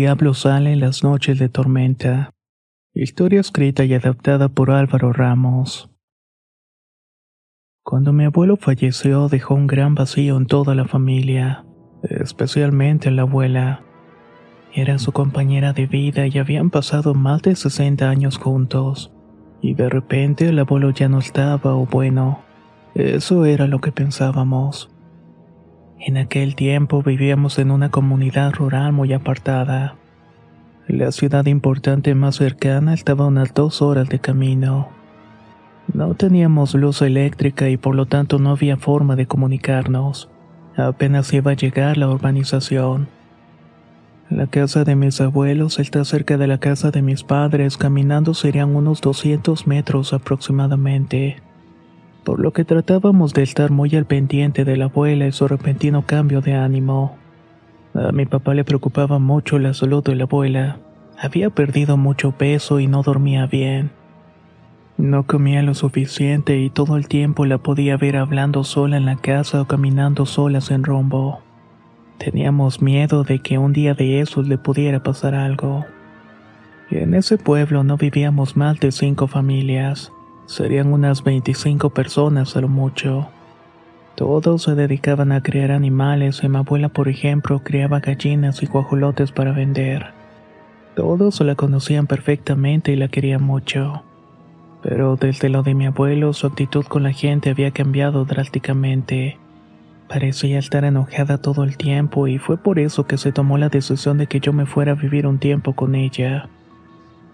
diablo sale en las noches de tormenta. Historia escrita y adaptada por Álvaro Ramos. Cuando mi abuelo falleció dejó un gran vacío en toda la familia, especialmente en la abuela. Era su compañera de vida y habían pasado más de 60 años juntos. Y de repente el abuelo ya no estaba, o bueno, eso era lo que pensábamos. En aquel tiempo vivíamos en una comunidad rural muy apartada. La ciudad importante más cercana estaba a unas dos horas de camino. No teníamos luz eléctrica y por lo tanto no había forma de comunicarnos. Apenas iba a llegar la urbanización. La casa de mis abuelos está cerca de la casa de mis padres, caminando serían unos 200 metros aproximadamente por lo que tratábamos de estar muy al pendiente de la abuela y su repentino cambio de ánimo. A mi papá le preocupaba mucho la salud de la abuela. Había perdido mucho peso y no dormía bien. No comía lo suficiente y todo el tiempo la podía ver hablando sola en la casa o caminando sola sin rumbo. Teníamos miedo de que un día de esos le pudiera pasar algo. En ese pueblo no vivíamos más de cinco familias. Serían unas 25 personas a lo mucho. Todos se dedicaban a criar animales y mi abuela, por ejemplo, criaba gallinas y guajolotes para vender. Todos la conocían perfectamente y la querían mucho. Pero desde lo de mi abuelo, su actitud con la gente había cambiado drásticamente. Parecía estar enojada todo el tiempo y fue por eso que se tomó la decisión de que yo me fuera a vivir un tiempo con ella.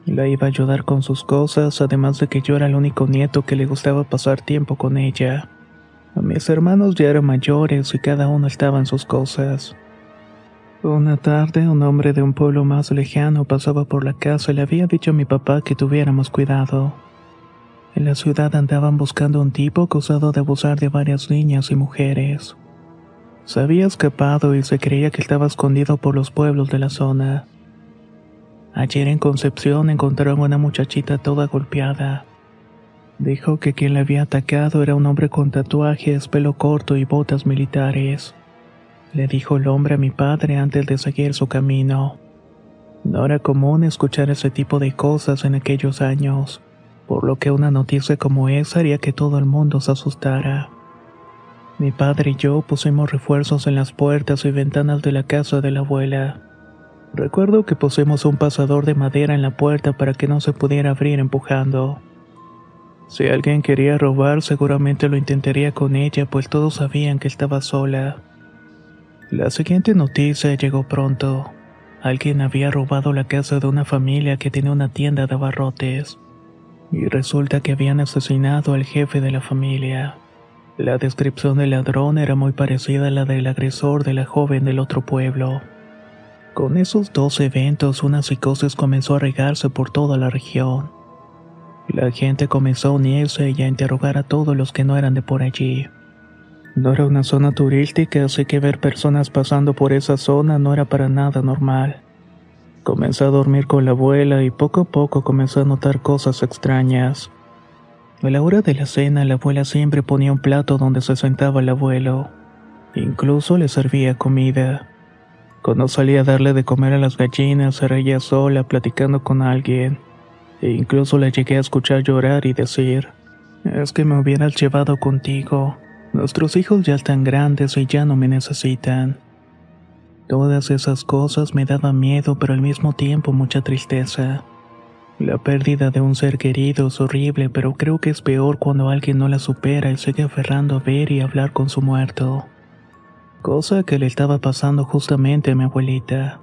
La iba a ayudar con sus cosas, además de que yo era el único nieto que le gustaba pasar tiempo con ella. Mis hermanos ya eran mayores y cada uno estaba en sus cosas. Una tarde, un hombre de un pueblo más lejano pasaba por la casa y le había dicho a mi papá que tuviéramos cuidado. En la ciudad andaban buscando un tipo acusado de abusar de varias niñas y mujeres. Se había escapado y se creía que estaba escondido por los pueblos de la zona. Ayer en Concepción encontraron a una muchachita toda golpeada. Dijo que quien le había atacado era un hombre con tatuajes, pelo corto y botas militares. Le dijo el hombre a mi padre antes de seguir su camino. No era común escuchar ese tipo de cosas en aquellos años, por lo que una noticia como esa haría que todo el mundo se asustara. Mi padre y yo pusimos refuerzos en las puertas y ventanas de la casa de la abuela. Recuerdo que pusimos un pasador de madera en la puerta para que no se pudiera abrir empujando. Si alguien quería robar, seguramente lo intentaría con ella, pues todos sabían que estaba sola. La siguiente noticia llegó pronto. Alguien había robado la casa de una familia que tenía una tienda de abarrotes. Y resulta que habían asesinado al jefe de la familia. La descripción del ladrón era muy parecida a la del agresor de la joven del otro pueblo. Con esos dos eventos una psicosis comenzó a regarse por toda la región. La gente comenzó a unirse y a interrogar a todos los que no eran de por allí. No era una zona turística, así que ver personas pasando por esa zona no era para nada normal. Comenzó a dormir con la abuela y poco a poco comenzó a notar cosas extrañas. A la hora de la cena, la abuela siempre ponía un plato donde se sentaba el abuelo. Incluso le servía comida. Cuando salía a darle de comer a las gallinas, se reía sola platicando con alguien. E incluso la llegué a escuchar llorar y decir, es que me hubieras llevado contigo. Nuestros hijos ya están grandes y ya no me necesitan. Todas esas cosas me daban miedo, pero al mismo tiempo mucha tristeza. La pérdida de un ser querido es horrible, pero creo que es peor cuando alguien no la supera y sigue aferrando a ver y hablar con su muerto. Cosa que le estaba pasando justamente a mi abuelita.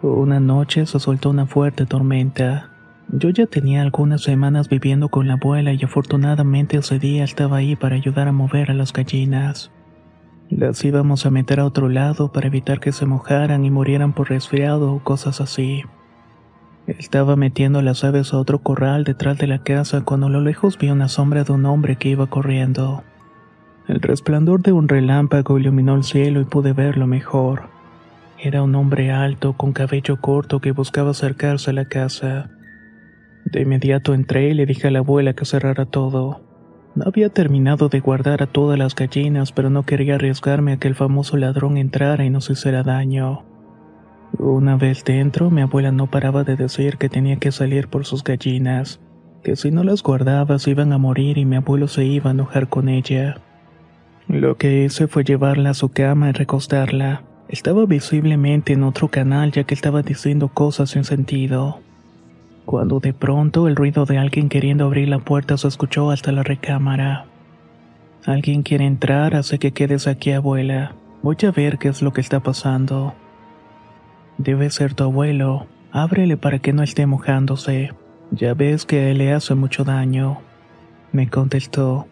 Una noche se soltó una fuerte tormenta. Yo ya tenía algunas semanas viviendo con la abuela y afortunadamente ese día estaba ahí para ayudar a mover a las gallinas. Las íbamos a meter a otro lado para evitar que se mojaran y murieran por resfriado o cosas así. Estaba metiendo las aves a otro corral detrás de la casa cuando a lo lejos vi una sombra de un hombre que iba corriendo. El resplandor de un relámpago iluminó el cielo y pude verlo mejor. Era un hombre alto, con cabello corto, que buscaba acercarse a la casa. De inmediato entré y le dije a la abuela que cerrara todo. No había terminado de guardar a todas las gallinas, pero no quería arriesgarme a que el famoso ladrón entrara y nos hiciera daño. Una vez dentro, mi abuela no paraba de decir que tenía que salir por sus gallinas, que si no las guardaba se iban a morir y mi abuelo se iba a enojar con ella. Lo que hice fue llevarla a su cama y recostarla. Estaba visiblemente en otro canal ya que estaba diciendo cosas sin sentido. Cuando de pronto el ruido de alguien queriendo abrir la puerta se escuchó hasta la recámara. Alguien quiere entrar, hace que quedes aquí, abuela. Voy a ver qué es lo que está pasando. Debe ser tu abuelo. Ábrele para que no esté mojándose. Ya ves que a él le hace mucho daño. Me contestó.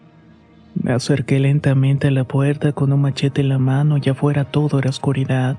Me acerqué lentamente a la puerta con un machete en la mano y afuera todo era oscuridad.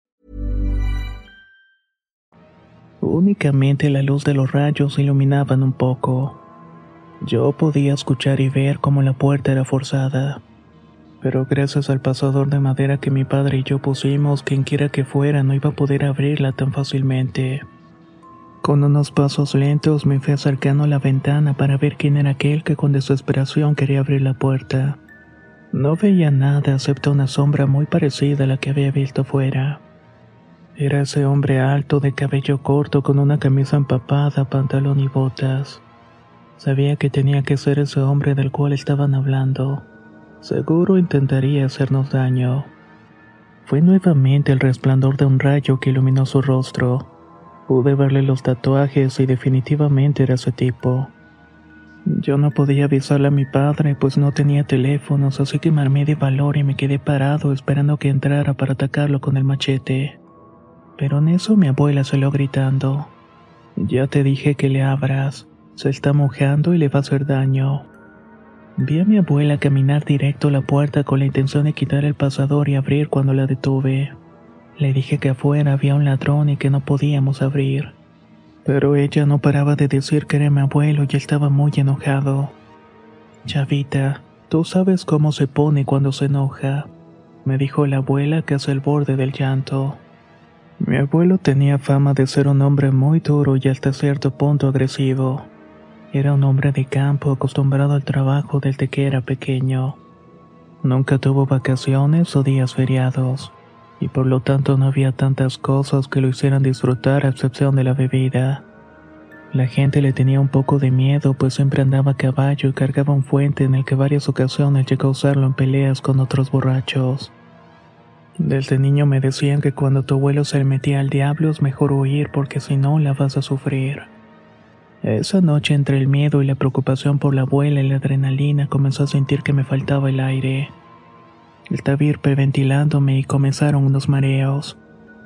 Únicamente la luz de los rayos iluminaban un poco. Yo podía escuchar y ver cómo la puerta era forzada. Pero gracias al pasador de madera que mi padre y yo pusimos, quien quiera que fuera no iba a poder abrirla tan fácilmente. Con unos pasos lentos me fui acercando a la ventana para ver quién era aquel que con desesperación quería abrir la puerta. No veía nada excepto una sombra muy parecida a la que había visto fuera. Era ese hombre alto de cabello corto con una camisa empapada, pantalón y botas. Sabía que tenía que ser ese hombre del cual estaban hablando. Seguro intentaría hacernos daño. Fue nuevamente el resplandor de un rayo que iluminó su rostro. Pude verle los tatuajes y definitivamente era ese tipo. Yo no podía avisarle a mi padre pues no tenía teléfonos, así que me armé de valor y me quedé parado esperando que entrara para atacarlo con el machete pero en eso mi abuela salió gritando. Ya te dije que le abras, se está mojando y le va a hacer daño. Vi a mi abuela caminar directo a la puerta con la intención de quitar el pasador y abrir cuando la detuve. Le dije que afuera había un ladrón y que no podíamos abrir. Pero ella no paraba de decir que era mi abuelo y estaba muy enojado. Chavita, tú sabes cómo se pone cuando se enoja, me dijo la abuela que hace el borde del llanto. Mi abuelo tenía fama de ser un hombre muy duro y hasta cierto punto agresivo. Era un hombre de campo acostumbrado al trabajo desde que era pequeño. Nunca tuvo vacaciones o días feriados, y por lo tanto no había tantas cosas que lo hicieran disfrutar a excepción de la bebida. La gente le tenía un poco de miedo pues siempre andaba a caballo y cargaba un fuente en el que varias ocasiones llegó a usarlo en peleas con otros borrachos. Desde niño me decían que cuando tu abuelo se metía al diablo es mejor huir porque si no la vas a sufrir. Esa noche entre el miedo y la preocupación por la abuela y la adrenalina comenzó a sentir que me faltaba el aire. Estaba hiperventilándome y comenzaron unos mareos.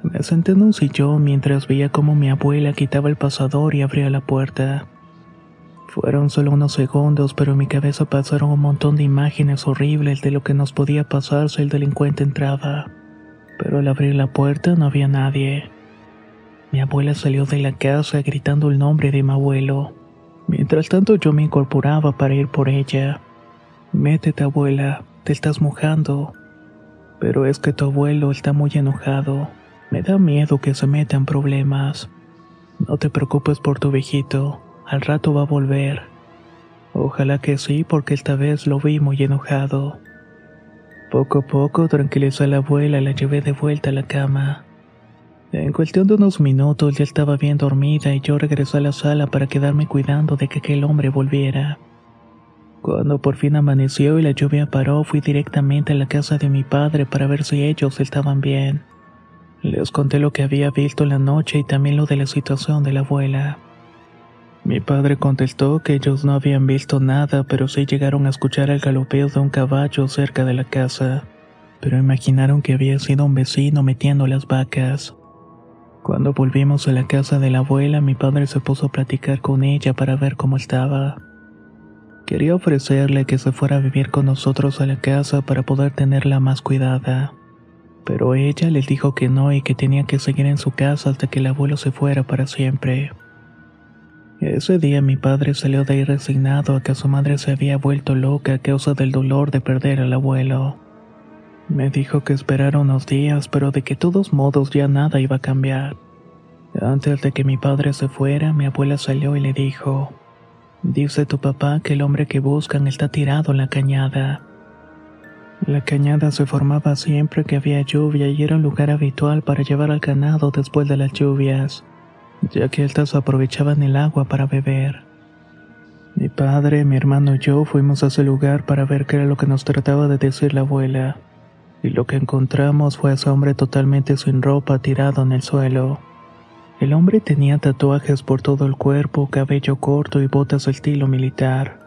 Me senté en un sillón mientras veía cómo mi abuela quitaba el pasador y abría la puerta. Fueron solo unos segundos, pero en mi cabeza pasaron un montón de imágenes horribles de lo que nos podía pasar si el delincuente entraba. Pero al abrir la puerta no había nadie. Mi abuela salió de la casa gritando el nombre de mi abuelo. Mientras tanto yo me incorporaba para ir por ella. Métete, abuela, te estás mojando. Pero es que tu abuelo está muy enojado. Me da miedo que se meta en problemas. No te preocupes por tu viejito, al rato va a volver. Ojalá que sí, porque esta vez lo vi muy enojado. Poco a poco tranquilizó a la abuela y la llevé de vuelta a la cama. En cuestión de unos minutos ya estaba bien dormida y yo regresé a la sala para quedarme cuidando de que aquel hombre volviera. Cuando por fin amaneció y la lluvia paró, fui directamente a la casa de mi padre para ver si ellos estaban bien. Les conté lo que había visto en la noche y también lo de la situación de la abuela. Mi padre contestó que ellos no habían visto nada, pero sí llegaron a escuchar el galopeo de un caballo cerca de la casa, pero imaginaron que había sido un vecino metiendo las vacas. Cuando volvimos a la casa de la abuela, mi padre se puso a platicar con ella para ver cómo estaba. Quería ofrecerle que se fuera a vivir con nosotros a la casa para poder tenerla más cuidada, pero ella les dijo que no y que tenía que seguir en su casa hasta que el abuelo se fuera para siempre. Ese día mi padre salió de ahí resignado a que su madre se había vuelto loca a causa del dolor de perder al abuelo. Me dijo que esperara unos días, pero de que todos modos ya nada iba a cambiar. Antes de que mi padre se fuera, mi abuela salió y le dijo, Dice tu papá que el hombre que buscan está tirado en la cañada. La cañada se formaba siempre que había lluvia y era un lugar habitual para llevar al ganado después de las lluvias ya que estas aprovechaban el agua para beber. Mi padre, mi hermano y yo fuimos a ese lugar para ver qué era lo que nos trataba de decir la abuela, y lo que encontramos fue a ese hombre totalmente sin ropa tirado en el suelo. El hombre tenía tatuajes por todo el cuerpo, cabello corto y botas estilo militar.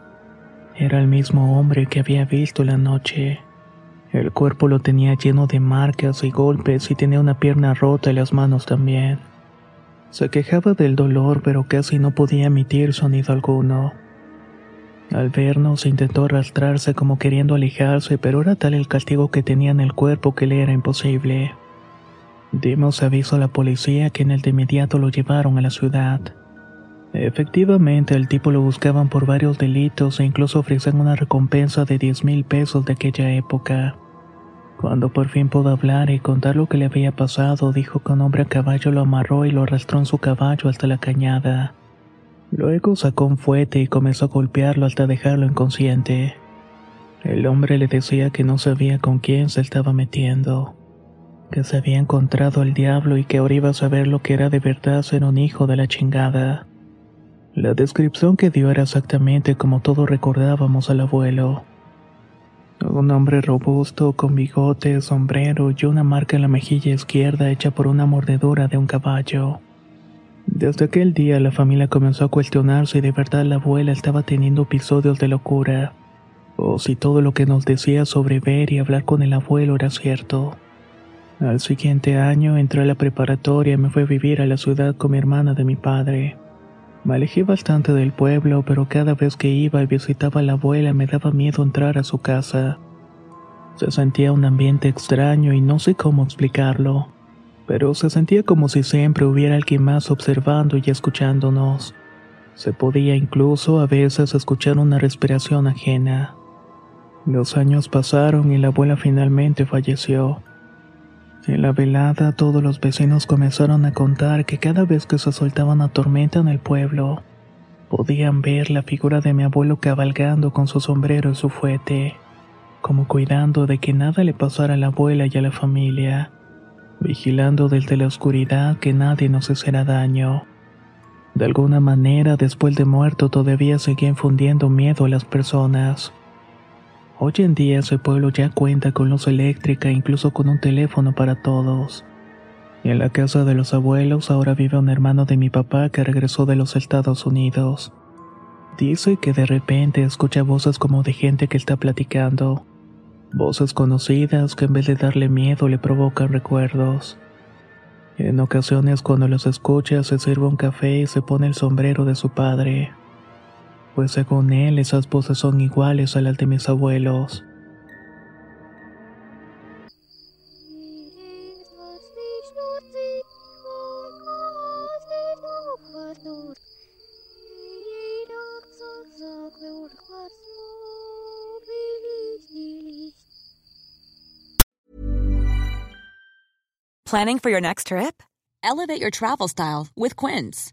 Era el mismo hombre que había visto la noche. El cuerpo lo tenía lleno de marcas y golpes y tenía una pierna rota y las manos también. Se quejaba del dolor, pero casi no podía emitir sonido alguno. Al vernos intentó arrastrarse como queriendo alejarse, pero era tal el castigo que tenía en el cuerpo que le era imposible. Dimos aviso a la policía que en el de inmediato lo llevaron a la ciudad. Efectivamente, el tipo lo buscaban por varios delitos e incluso ofrecían una recompensa de 10 mil pesos de aquella época. Cuando por fin pudo hablar y contar lo que le había pasado, dijo que un hombre a caballo lo amarró y lo arrastró en su caballo hasta la cañada. Luego sacó un fuete y comenzó a golpearlo hasta dejarlo inconsciente. El hombre le decía que no sabía con quién se estaba metiendo, que se había encontrado el diablo y que ahora iba a saber lo que era de verdad ser un hijo de la chingada. La descripción que dio era exactamente como todos recordábamos al abuelo. Un hombre robusto, con bigote, sombrero y una marca en la mejilla izquierda hecha por una mordedura de un caballo. Desde aquel día la familia comenzó a cuestionar si de verdad la abuela estaba teniendo episodios de locura, o si todo lo que nos decía sobre ver y hablar con el abuelo era cierto. Al siguiente año entré a la preparatoria y me fui a vivir a la ciudad con mi hermana de mi padre. Me alejé bastante del pueblo, pero cada vez que iba y visitaba a la abuela me daba miedo entrar a su casa. Se sentía un ambiente extraño y no sé cómo explicarlo, pero se sentía como si siempre hubiera alguien más observando y escuchándonos. Se podía incluso a veces escuchar una respiración ajena. Los años pasaron y la abuela finalmente falleció. En la velada todos los vecinos comenzaron a contar que cada vez que se soltaba una tormenta en el pueblo, podían ver la figura de mi abuelo cabalgando con su sombrero y su fuete, como cuidando de que nada le pasara a la abuela y a la familia, vigilando desde la oscuridad que nadie nos hiciera daño. De alguna manera, después de muerto todavía seguía infundiendo miedo a las personas. Hoy en día ese pueblo ya cuenta con luz eléctrica e incluso con un teléfono para todos. Y en la casa de los abuelos ahora vive un hermano de mi papá que regresó de los Estados Unidos. Dice que de repente escucha voces como de gente que está platicando. Voces conocidas que en vez de darle miedo le provocan recuerdos. En ocasiones cuando los escucha se sirve un café y se pone el sombrero de su padre, pues según él esas voces son iguales a las de mis abuelos. Planning for your next trip? Elevate your travel style with Quince.